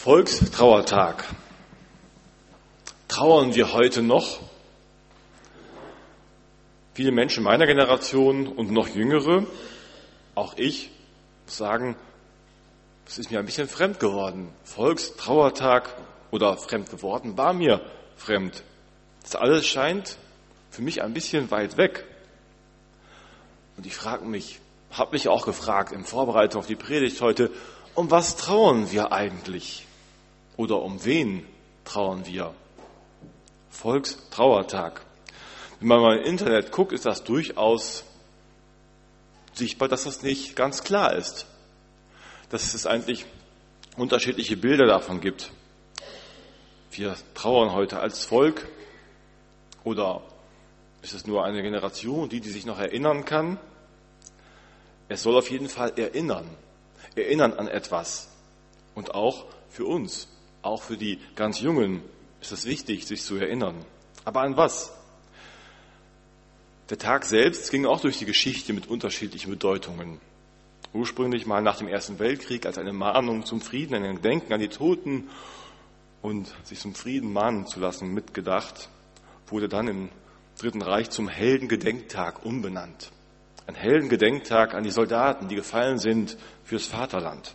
Volkstrauertag. Trauern wir heute noch? Viele Menschen meiner Generation und noch jüngere, auch ich, sagen, es ist mir ein bisschen fremd geworden. Volkstrauertag oder fremd geworden war mir fremd. Das alles scheint für mich ein bisschen weit weg. Und ich frage mich, habe mich auch gefragt in Vorbereitung auf die Predigt heute, um was trauern wir eigentlich? Oder um wen trauern wir? Volkstrauertag. Wenn man mal im Internet guckt, ist das durchaus sichtbar, dass das nicht ganz klar ist. Dass es eigentlich unterschiedliche Bilder davon gibt. Wir trauern heute als Volk oder ist es nur eine Generation, die, die sich noch erinnern kann? Es soll auf jeden Fall erinnern, erinnern an etwas. Und auch für uns, auch für die ganz Jungen ist es wichtig, sich zu erinnern. Aber an was? Der Tag selbst ging auch durch die Geschichte mit unterschiedlichen Bedeutungen. Ursprünglich mal nach dem Ersten Weltkrieg als eine Mahnung zum Frieden, ein Gedenken an die Toten und sich zum Frieden mahnen zu lassen mitgedacht, wurde dann im Dritten Reich zum Heldengedenktag umbenannt. Ein Heldengedenktag an die Soldaten, die gefallen sind fürs Vaterland.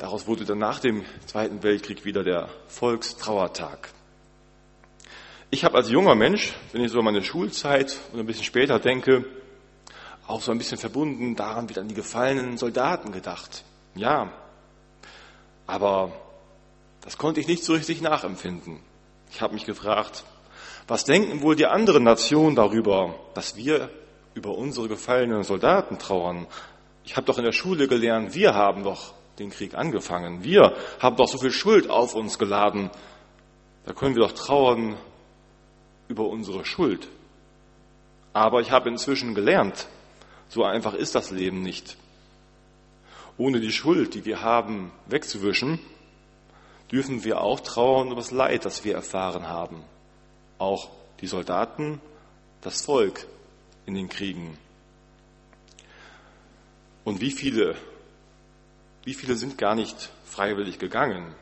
Daraus wurde dann nach dem Zweiten Weltkrieg wieder der Volkstrauertag. Ich habe als junger Mensch, wenn ich so an meine Schulzeit und ein bisschen später denke, auch so ein bisschen verbunden daran wieder an die gefallenen Soldaten gedacht. Ja, aber das konnte ich nicht so richtig nachempfinden. Ich habe mich gefragt, was denken wohl die anderen Nationen darüber, dass wir über unsere gefallenen Soldaten trauern? Ich habe doch in der Schule gelernt, wir haben doch den Krieg angefangen. Wir haben doch so viel Schuld auf uns geladen. Da können wir doch trauern über unsere Schuld. Aber ich habe inzwischen gelernt, so einfach ist das Leben nicht. Ohne die Schuld, die wir haben, wegzuwischen, dürfen wir auch trauern über das Leid, das wir erfahren haben auch die Soldaten, das Volk in den Kriegen. Und wie viele, wie viele sind gar nicht freiwillig gegangen?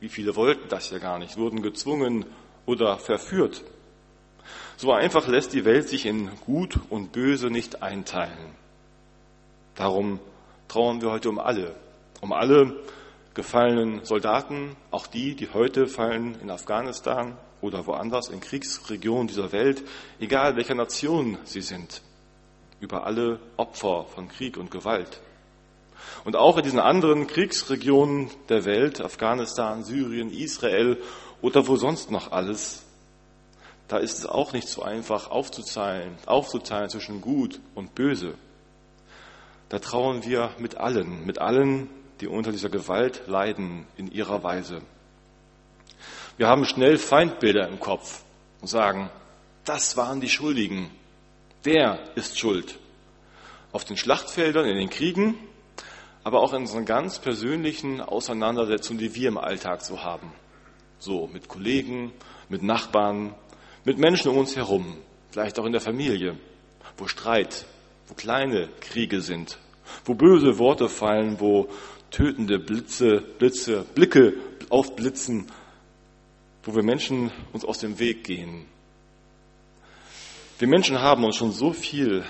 Wie viele wollten das ja gar nicht, wurden gezwungen oder verführt? So einfach lässt die Welt sich in Gut und Böse nicht einteilen. Darum trauern wir heute um alle, um alle gefallenen Soldaten, auch die, die heute fallen in Afghanistan, oder woanders in Kriegsregionen dieser Welt, egal welcher Nation sie sind, über alle Opfer von Krieg und Gewalt. Und auch in diesen anderen Kriegsregionen der Welt, Afghanistan, Syrien, Israel oder wo sonst noch alles, da ist es auch nicht so einfach aufzuteilen, aufzuteilen zwischen Gut und Böse. Da trauen wir mit allen, mit allen, die unter dieser Gewalt leiden in ihrer Weise. Wir haben schnell Feindbilder im Kopf und sagen, das waren die Schuldigen. Wer ist schuld? Auf den Schlachtfeldern, in den Kriegen, aber auch in unseren ganz persönlichen Auseinandersetzungen, die wir im Alltag so haben. So mit Kollegen, mit Nachbarn, mit Menschen um uns herum, vielleicht auch in der Familie, wo Streit, wo kleine Kriege sind, wo böse Worte fallen, wo tötende Blitze, Blitze, Blicke aufblitzen wo wir Menschen uns aus dem Weg gehen. Wir Menschen haben uns schon so viel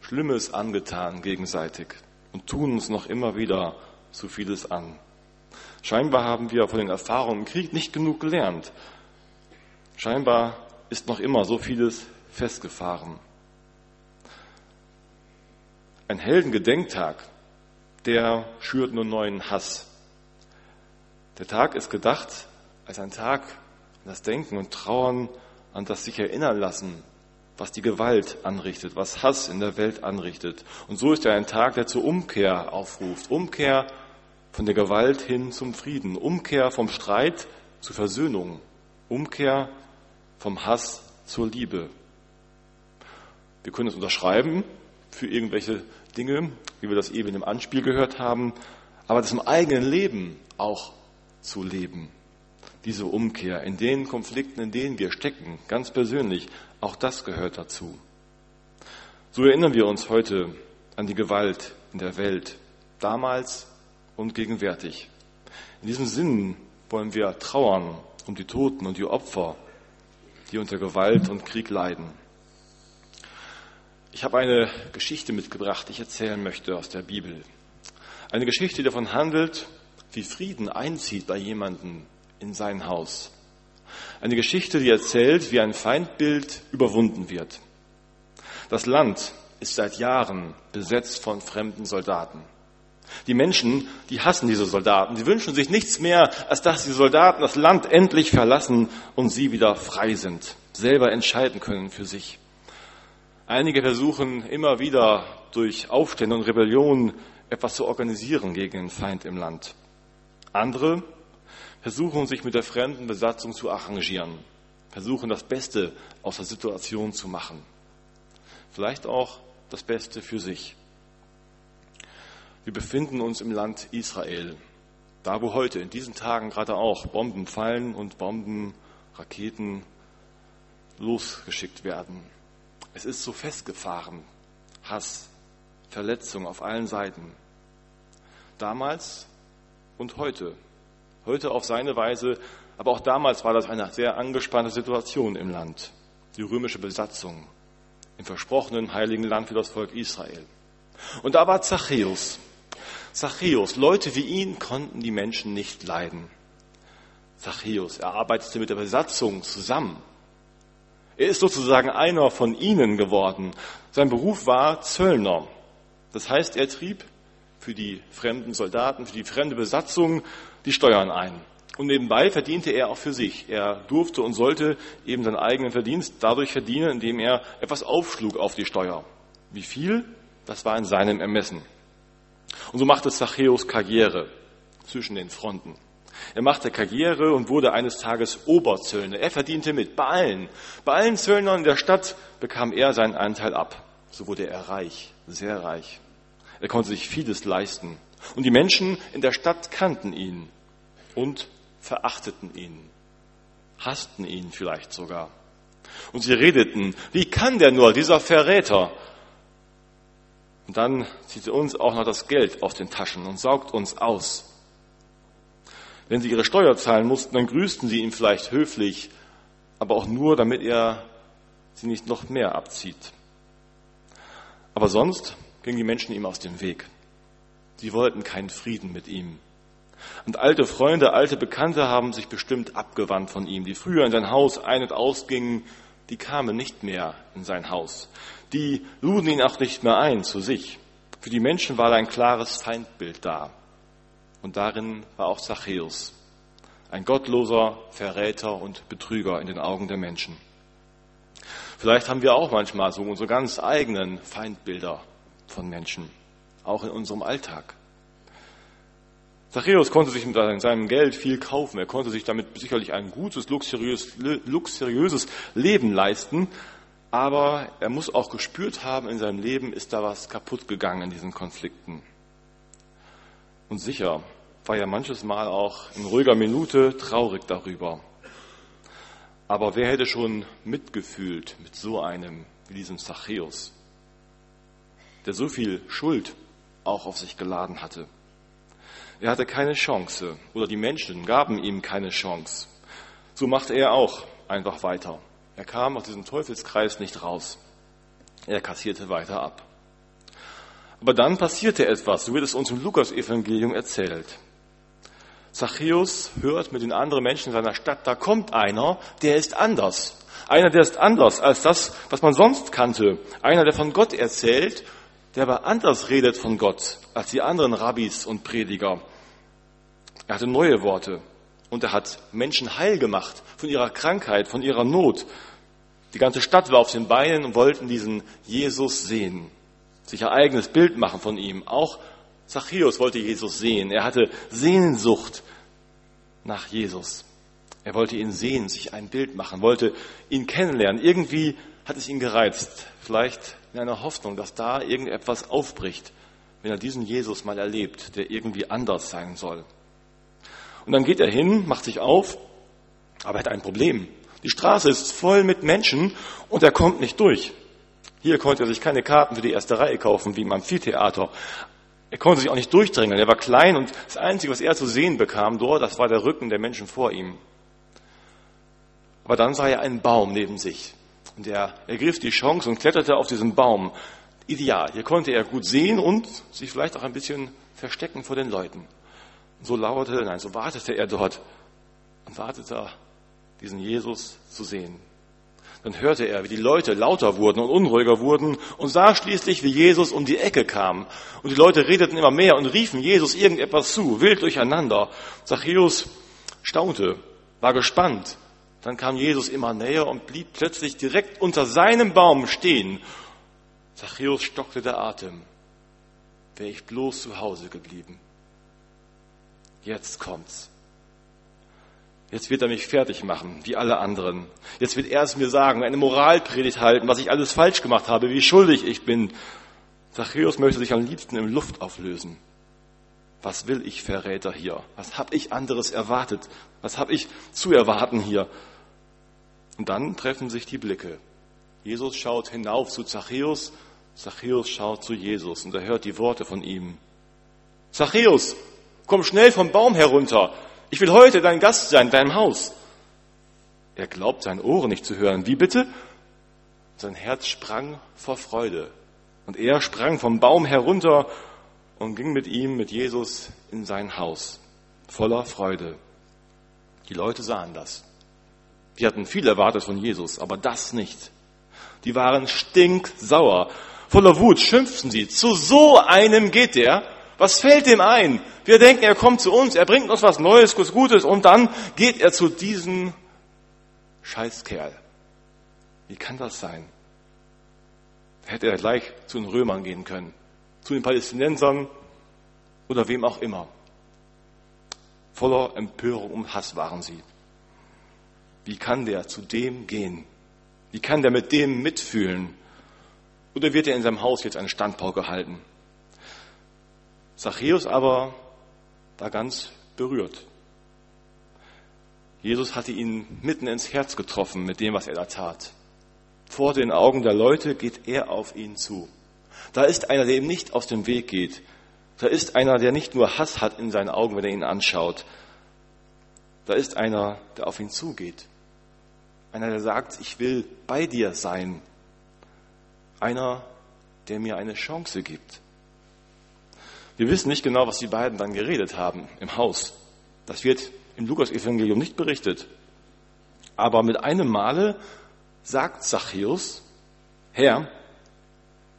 Schlimmes angetan gegenseitig und tun uns noch immer wieder so vieles an. Scheinbar haben wir von den Erfahrungen im Krieg nicht genug gelernt. Scheinbar ist noch immer so vieles festgefahren. Ein Heldengedenktag, der schürt nur neuen Hass. Der Tag ist gedacht als ein Tag an das Denken und Trauern, an das sich erinnern lassen, was die Gewalt anrichtet, was Hass in der Welt anrichtet. Und so ist er ein Tag, der zur Umkehr aufruft. Umkehr von der Gewalt hin zum Frieden. Umkehr vom Streit zur Versöhnung. Umkehr vom Hass zur Liebe. Wir können es unterschreiben für irgendwelche Dinge, wie wir das eben im Anspiel gehört haben, aber das im eigenen Leben auch zu leben diese Umkehr in den Konflikten, in denen wir stecken, ganz persönlich, auch das gehört dazu. So erinnern wir uns heute an die Gewalt in der Welt, damals und gegenwärtig. In diesem Sinn wollen wir trauern um die Toten und die Opfer, die unter Gewalt und Krieg leiden. Ich habe eine Geschichte mitgebracht, die ich erzählen möchte aus der Bibel. Eine Geschichte, die davon handelt, wie Frieden einzieht bei jemandem in sein Haus. Eine Geschichte, die erzählt, wie ein Feindbild überwunden wird. Das Land ist seit Jahren besetzt von fremden Soldaten. Die Menschen, die hassen diese Soldaten. Sie wünschen sich nichts mehr, als dass die Soldaten das Land endlich verlassen und sie wieder frei sind, selber entscheiden können für sich. Einige versuchen immer wieder durch Aufstände und Rebellionen etwas zu organisieren gegen den Feind im Land. Andere versuchen sich mit der fremden Besatzung zu arrangieren, versuchen das Beste aus der Situation zu machen. Vielleicht auch das Beste für sich. Wir befinden uns im Land Israel, da wo heute in diesen Tagen gerade auch Bomben fallen und Bomben, Raketen losgeschickt werden. Es ist so festgefahren. Hass, Verletzung auf allen Seiten. Damals und heute. Heute auf seine Weise, aber auch damals war das eine sehr angespannte Situation im Land. Die römische Besatzung im versprochenen heiligen Land für das Volk Israel. Und da war Zachäus. Zachäus, Leute wie ihn konnten die Menschen nicht leiden. Zachäus, er arbeitete mit der Besatzung zusammen. Er ist sozusagen einer von ihnen geworden. Sein Beruf war Zöllner. Das heißt, er trieb für die fremden Soldaten, für die fremde Besatzung die Steuern ein. Und nebenbei verdiente er auch für sich. Er durfte und sollte eben seinen eigenen Verdienst dadurch verdienen, indem er etwas aufschlug auf die Steuer. Wie viel? Das war in seinem Ermessen. Und so machte Zachäus Karriere zwischen den Fronten. Er machte Karriere und wurde eines Tages Oberzöllner. Er verdiente mit bei allen. Bei allen Zöllnern der Stadt bekam er seinen Anteil ab. So wurde er reich, sehr reich. Er konnte sich vieles leisten. Und die Menschen in der Stadt kannten ihn und verachteten ihn, hassten ihn vielleicht sogar. Und sie redeten, wie kann der nur, dieser Verräter? Und dann zieht er uns auch noch das Geld aus den Taschen und saugt uns aus. Wenn sie ihre Steuer zahlen mussten, dann grüßten sie ihn vielleicht höflich, aber auch nur, damit er sie nicht noch mehr abzieht. Aber sonst gingen die Menschen ihm aus dem Weg. Sie wollten keinen Frieden mit ihm. Und alte Freunde, alte Bekannte haben sich bestimmt abgewandt von ihm, die früher in sein Haus ein- und ausgingen, die kamen nicht mehr in sein Haus. Die luden ihn auch nicht mehr ein zu sich. Für die Menschen war ein klares Feindbild da. Und darin war auch Zachäus, ein gottloser Verräter und Betrüger in den Augen der Menschen. Vielleicht haben wir auch manchmal so unsere ganz eigenen Feindbilder von Menschen, auch in unserem Alltag. Zachäus konnte sich mit seinem Geld viel kaufen. Er konnte sich damit sicherlich ein gutes, luxuriös, luxuriöses Leben leisten. Aber er muss auch gespürt haben, in seinem Leben ist da was kaputt gegangen in diesen Konflikten. Und sicher war er manches Mal auch in ruhiger Minute traurig darüber. Aber wer hätte schon mitgefühlt mit so einem wie diesem Zachäus? der so viel Schuld auch auf sich geladen hatte. Er hatte keine Chance oder die Menschen gaben ihm keine Chance. So machte er auch einfach weiter. Er kam aus diesem Teufelskreis nicht raus. Er kassierte weiter ab. Aber dann passierte etwas, so wird es uns im Lukas-Evangelium erzählt. Zachäus hört mit den anderen Menschen seiner Stadt, da kommt einer, der ist anders. Einer, der ist anders als das, was man sonst kannte. Einer, der von Gott erzählt der aber anders redet von Gott als die anderen Rabbis und Prediger. Er hatte neue Worte und er hat Menschen heil gemacht von ihrer Krankheit, von ihrer Not. Die ganze Stadt war auf den Beinen und wollten diesen Jesus sehen, sich ein eigenes Bild machen von ihm. Auch Zachäus wollte Jesus sehen. Er hatte Sehnsucht nach Jesus. Er wollte ihn sehen, sich ein Bild machen, wollte ihn kennenlernen. Irgendwie hat es ihn gereizt. Vielleicht in einer Hoffnung, dass da irgendetwas aufbricht, wenn er diesen Jesus mal erlebt, der irgendwie anders sein soll. Und dann geht er hin, macht sich auf, aber er hat ein Problem. Die Straße ist voll mit Menschen und er kommt nicht durch. Hier konnte er sich keine Karten für die erste Reihe kaufen, wie im Amphitheater. Er konnte sich auch nicht durchdrängen. Er war klein und das Einzige, was er zu sehen bekam dort, das war der Rücken der Menschen vor ihm. Aber dann sah er einen Baum neben sich. Und er ergriff die Chance und kletterte auf diesen Baum. Ideal. Hier konnte er gut sehen und sich vielleicht auch ein bisschen verstecken vor den Leuten. so lauerte, nein, so wartete er dort und wartete, diesen Jesus zu sehen. Dann hörte er, wie die Leute lauter wurden und unruhiger wurden und sah schließlich, wie Jesus um die Ecke kam. Und die Leute redeten immer mehr und riefen Jesus irgendetwas zu, wild durcheinander. Zachäus staunte, war gespannt. Dann kam Jesus immer näher und blieb plötzlich direkt unter seinem Baum stehen. Zachäus stockte der Atem. Wäre ich bloß zu Hause geblieben. Jetzt kommt's. Jetzt wird er mich fertig machen, wie alle anderen. Jetzt wird er es mir sagen, eine Moralpredigt halten, was ich alles falsch gemacht habe, wie schuldig ich bin. Zachäus möchte sich am liebsten in Luft auflösen. Was will ich Verräter hier? Was habe ich anderes erwartet? Was habe ich zu erwarten hier? Und dann treffen sich die Blicke. Jesus schaut hinauf zu Zachäus, Zachäus schaut zu Jesus und er hört die Worte von ihm. Zachäus, komm schnell vom Baum herunter. Ich will heute dein Gast sein in deinem Haus. Er glaubt seinen Ohren nicht zu hören. Wie bitte? Sein Herz sprang vor Freude. Und er sprang vom Baum herunter und ging mit ihm, mit Jesus, in sein Haus. Voller Freude. Die Leute sahen das. Die hatten viel erwartet von Jesus, aber das nicht. Die waren stinksauer. Voller Wut schimpften sie. Zu so einem geht der. Was fällt dem ein? Wir denken, er kommt zu uns, er bringt uns was Neues, was Gutes und dann geht er zu diesem Scheißkerl. Wie kann das sein? Hätte er gleich zu den Römern gehen können, zu den Palästinensern oder wem auch immer. Voller Empörung und Hass waren sie. Wie kann der zu dem gehen? Wie kann der mit dem mitfühlen? Oder wird er in seinem Haus jetzt einen Standpau gehalten? Zachäus aber war ganz berührt. Jesus hatte ihn mitten ins Herz getroffen mit dem, was er da tat. Vor den Augen der Leute geht er auf ihn zu. Da ist einer, der ihm nicht aus dem Weg geht. Da ist einer, der nicht nur Hass hat in seinen Augen, wenn er ihn anschaut. Da ist einer, der auf ihn zugeht. Einer, der sagt, ich will bei dir sein. Einer, der mir eine Chance gibt. Wir wissen nicht genau, was die beiden dann geredet haben im Haus. Das wird im Lukas-Evangelium nicht berichtet. Aber mit einem Male sagt Zachäus, Herr,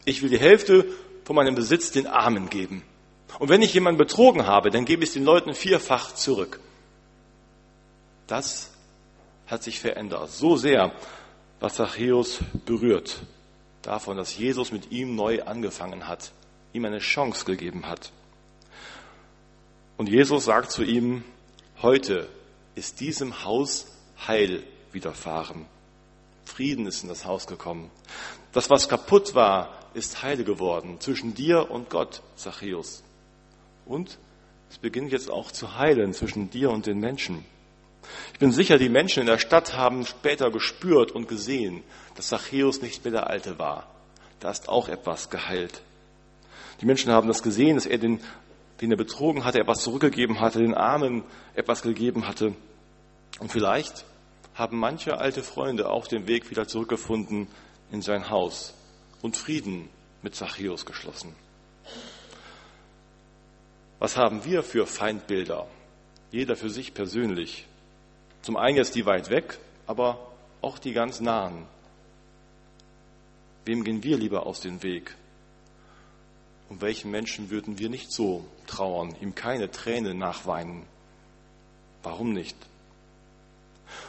ich will die Hälfte von meinem Besitz den Armen geben. Und wenn ich jemanden betrogen habe, dann gebe ich es den Leuten vierfach zurück. Das hat sich verändert. So sehr, was Zachäus berührt. Davon, dass Jesus mit ihm neu angefangen hat ihm eine Chance gegeben hat. Und Jesus sagt zu ihm, heute ist diesem Haus Heil widerfahren. Frieden ist in das Haus gekommen. Das, was kaputt war, ist heile geworden zwischen dir und Gott, Zachäus. Und es beginnt jetzt auch zu heilen zwischen dir und den Menschen. Ich bin sicher, die Menschen in der Stadt haben später gespürt und gesehen, dass Zachäus nicht mehr der Alte war. Da ist auch etwas geheilt. Die Menschen haben das gesehen, dass er den, den er betrogen hatte, etwas zurückgegeben hatte, den Armen etwas gegeben hatte. Und vielleicht haben manche alte Freunde auch den Weg wieder zurückgefunden in sein Haus und Frieden mit Zachäus geschlossen. Was haben wir für Feindbilder? Jeder für sich persönlich. Zum einen jetzt die weit weg, aber auch die ganz nahen. Wem gehen wir lieber aus dem Weg? Um welchen Menschen würden wir nicht so trauern, ihm keine Träne nachweinen? Warum nicht?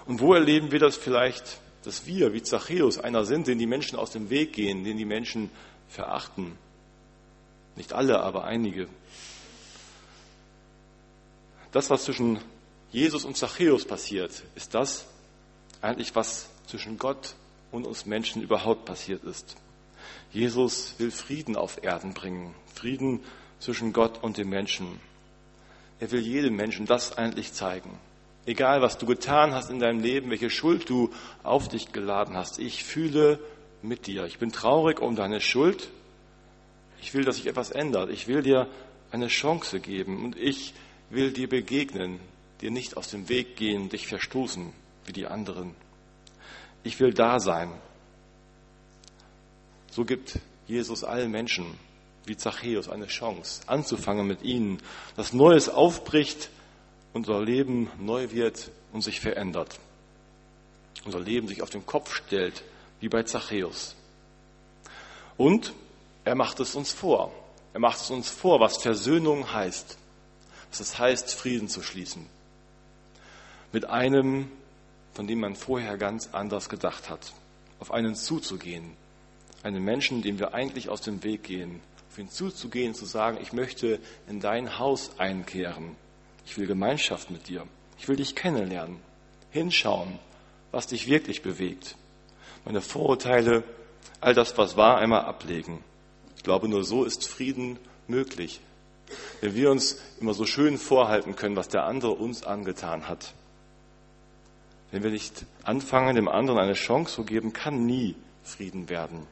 Und wo erleben wir das vielleicht, dass wir wie Zachäus einer sind, den die Menschen aus dem Weg gehen, den die Menschen verachten? Nicht alle, aber einige. Das, was zwischen Jesus und Zachäus passiert, ist das eigentlich, was zwischen Gott und uns Menschen überhaupt passiert ist. Jesus will Frieden auf Erden bringen, Frieden zwischen Gott und dem Menschen. Er will jedem Menschen das eigentlich zeigen. Egal, was du getan hast in deinem Leben, welche Schuld du auf dich geladen hast, ich fühle mit dir. Ich bin traurig um deine Schuld. Ich will, dass sich etwas ändert. Ich will dir eine Chance geben und ich will dir begegnen, dir nicht aus dem Weg gehen, dich verstoßen wie die anderen. Ich will da sein. So gibt Jesus allen Menschen wie Zachäus eine Chance, anzufangen mit ihnen, dass Neues aufbricht, unser Leben neu wird und sich verändert. Unser Leben sich auf den Kopf stellt, wie bei Zachäus. Und er macht es uns vor. Er macht es uns vor, was Versöhnung heißt. Was es heißt, Frieden zu schließen. Mit einem, von dem man vorher ganz anders gedacht hat. Auf einen zuzugehen. Einen Menschen, dem wir eigentlich aus dem Weg gehen. Auf ihn zuzugehen, zu sagen, ich möchte in dein Haus einkehren. Ich will Gemeinschaft mit dir. Ich will dich kennenlernen. Hinschauen, was dich wirklich bewegt. Meine Vorurteile, all das, was war, einmal ablegen. Ich glaube, nur so ist Frieden möglich. Wenn wir uns immer so schön vorhalten können, was der andere uns angetan hat. Wenn wir nicht anfangen, dem anderen eine Chance zu geben, kann nie Frieden werden.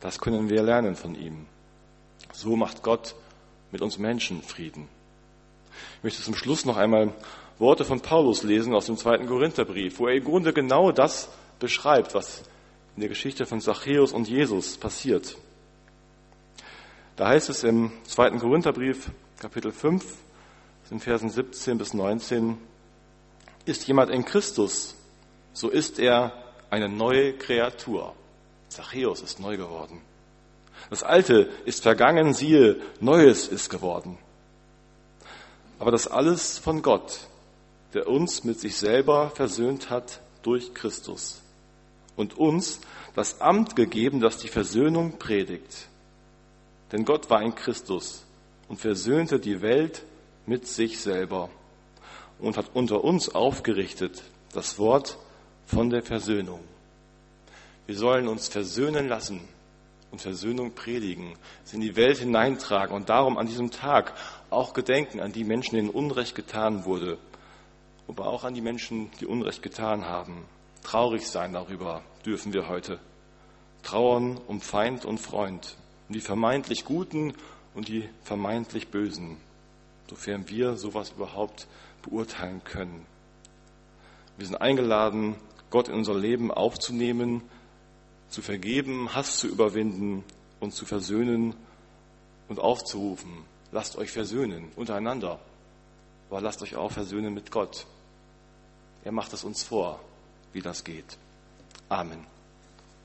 Das können wir lernen von ihm. So macht Gott mit uns Menschen Frieden. Ich möchte zum Schluss noch einmal Worte von Paulus lesen aus dem zweiten Korintherbrief, wo er im Grunde genau das beschreibt, was in der Geschichte von Zachäus und Jesus passiert. Da heißt es im zweiten Korintherbrief, Kapitel 5, in Versen 17 bis 19, ist jemand in Christus, so ist er eine neue Kreatur. Zachäus ist neu geworden. Das Alte ist vergangen, siehe, Neues ist geworden. Aber das alles von Gott, der uns mit sich selber versöhnt hat durch Christus und uns das Amt gegeben, das die Versöhnung predigt. Denn Gott war in Christus und versöhnte die Welt mit sich selber und hat unter uns aufgerichtet das Wort von der Versöhnung. Wir sollen uns versöhnen lassen und Versöhnung predigen, es in die Welt hineintragen und darum an diesem Tag auch gedenken an die Menschen, denen Unrecht getan wurde, aber auch an die Menschen, die Unrecht getan haben. Traurig sein darüber dürfen wir heute. Trauern um Feind und Freund um die vermeintlich Guten und die vermeintlich Bösen, sofern wir sowas überhaupt beurteilen können. Wir sind eingeladen, Gott in unser Leben aufzunehmen, zu vergeben, Hass zu überwinden und zu versöhnen und aufzurufen. Lasst euch versöhnen untereinander, aber lasst euch auch versöhnen mit Gott. Er macht es uns vor, wie das geht. Amen.